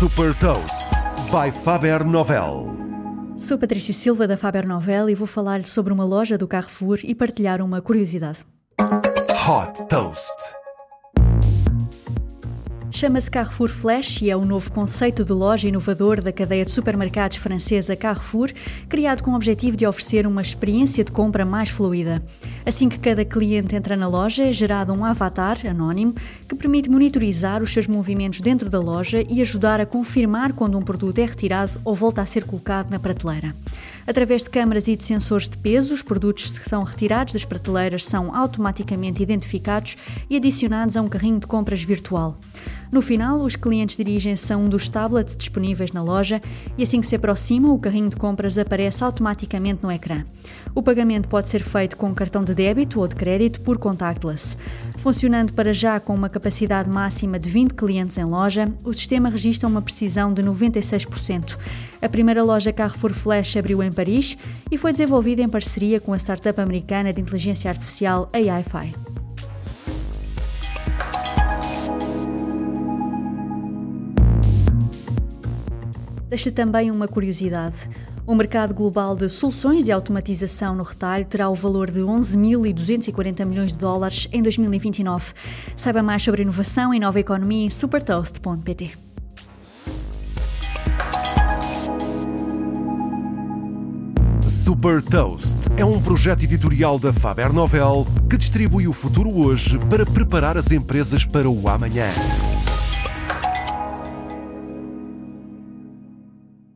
Super Toast by Faber Novel. Sou Patrícia Silva da Faber Novel e vou falar-lhe sobre uma loja do Carrefour e partilhar uma curiosidade. Hot Toast. Chama-se Carrefour Flash e é o novo conceito de loja inovador da cadeia de supermercados francesa Carrefour, criado com o objetivo de oferecer uma experiência de compra mais fluida. Assim que cada cliente entra na loja, é gerado um avatar anónimo que permite monitorizar os seus movimentos dentro da loja e ajudar a confirmar quando um produto é retirado ou volta a ser colocado na prateleira. Através de câmaras e de sensores de peso, os produtos que são retirados das prateleiras são automaticamente identificados e adicionados a um carrinho de compras virtual. No final, os clientes dirigem-se a um dos tablets disponíveis na loja e assim que se aproximam, o carrinho de compras aparece automaticamente no ecrã. O pagamento pode ser feito com cartão de débito ou de crédito por contactless. Funcionando para já com uma capacidade máxima de 20 clientes em loja, o sistema registra uma precisão de 96%. A primeira loja Carrefour Flash abriu em Paris e foi desenvolvida em parceria com a startup americana de inteligência artificial AI-Fi. Deixa também uma curiosidade. O mercado global de soluções de automatização no retalho terá o valor de 11.240 milhões de dólares em 2029. Saiba mais sobre inovação e nova economia em supertoast.pt. Super Toast é um projeto editorial da Faber Novel que distribui o futuro hoje para preparar as empresas para o amanhã.